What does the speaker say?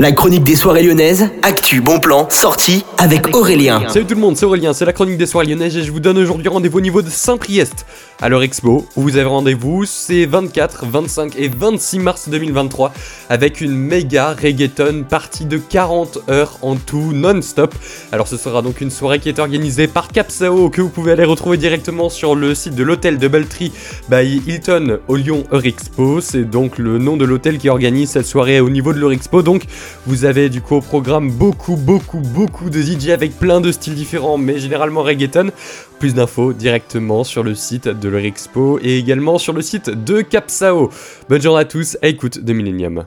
La chronique des soirées lyonnaises, actu, bon plan, sortie avec Aurélien. Salut tout le monde, c'est Aurélien, c'est la chronique des soirées lyonnaises et je vous donne aujourd'hui rendez-vous au niveau de Saint-Priest à leur expo où vous avez rendez-vous, c'est 24, 25 et 26 mars 2023 avec une méga reggaeton partie de 40 heures en tout non-stop. Alors ce sera donc une soirée qui est organisée par Capsao que vous pouvez aller retrouver directement sur le site de l'hôtel de Beltry by Hilton au Lyon Eurexpo. C'est donc le nom de l'hôtel qui organise cette soirée au niveau de l'Eurexpo donc vous avez du coup au programme beaucoup, beaucoup, beaucoup de DJ avec plein de styles différents, mais généralement reggaeton. Plus d'infos directement sur le site de leur expo et également sur le site de Capsao. Bonne journée à tous, à écoute de Millennium.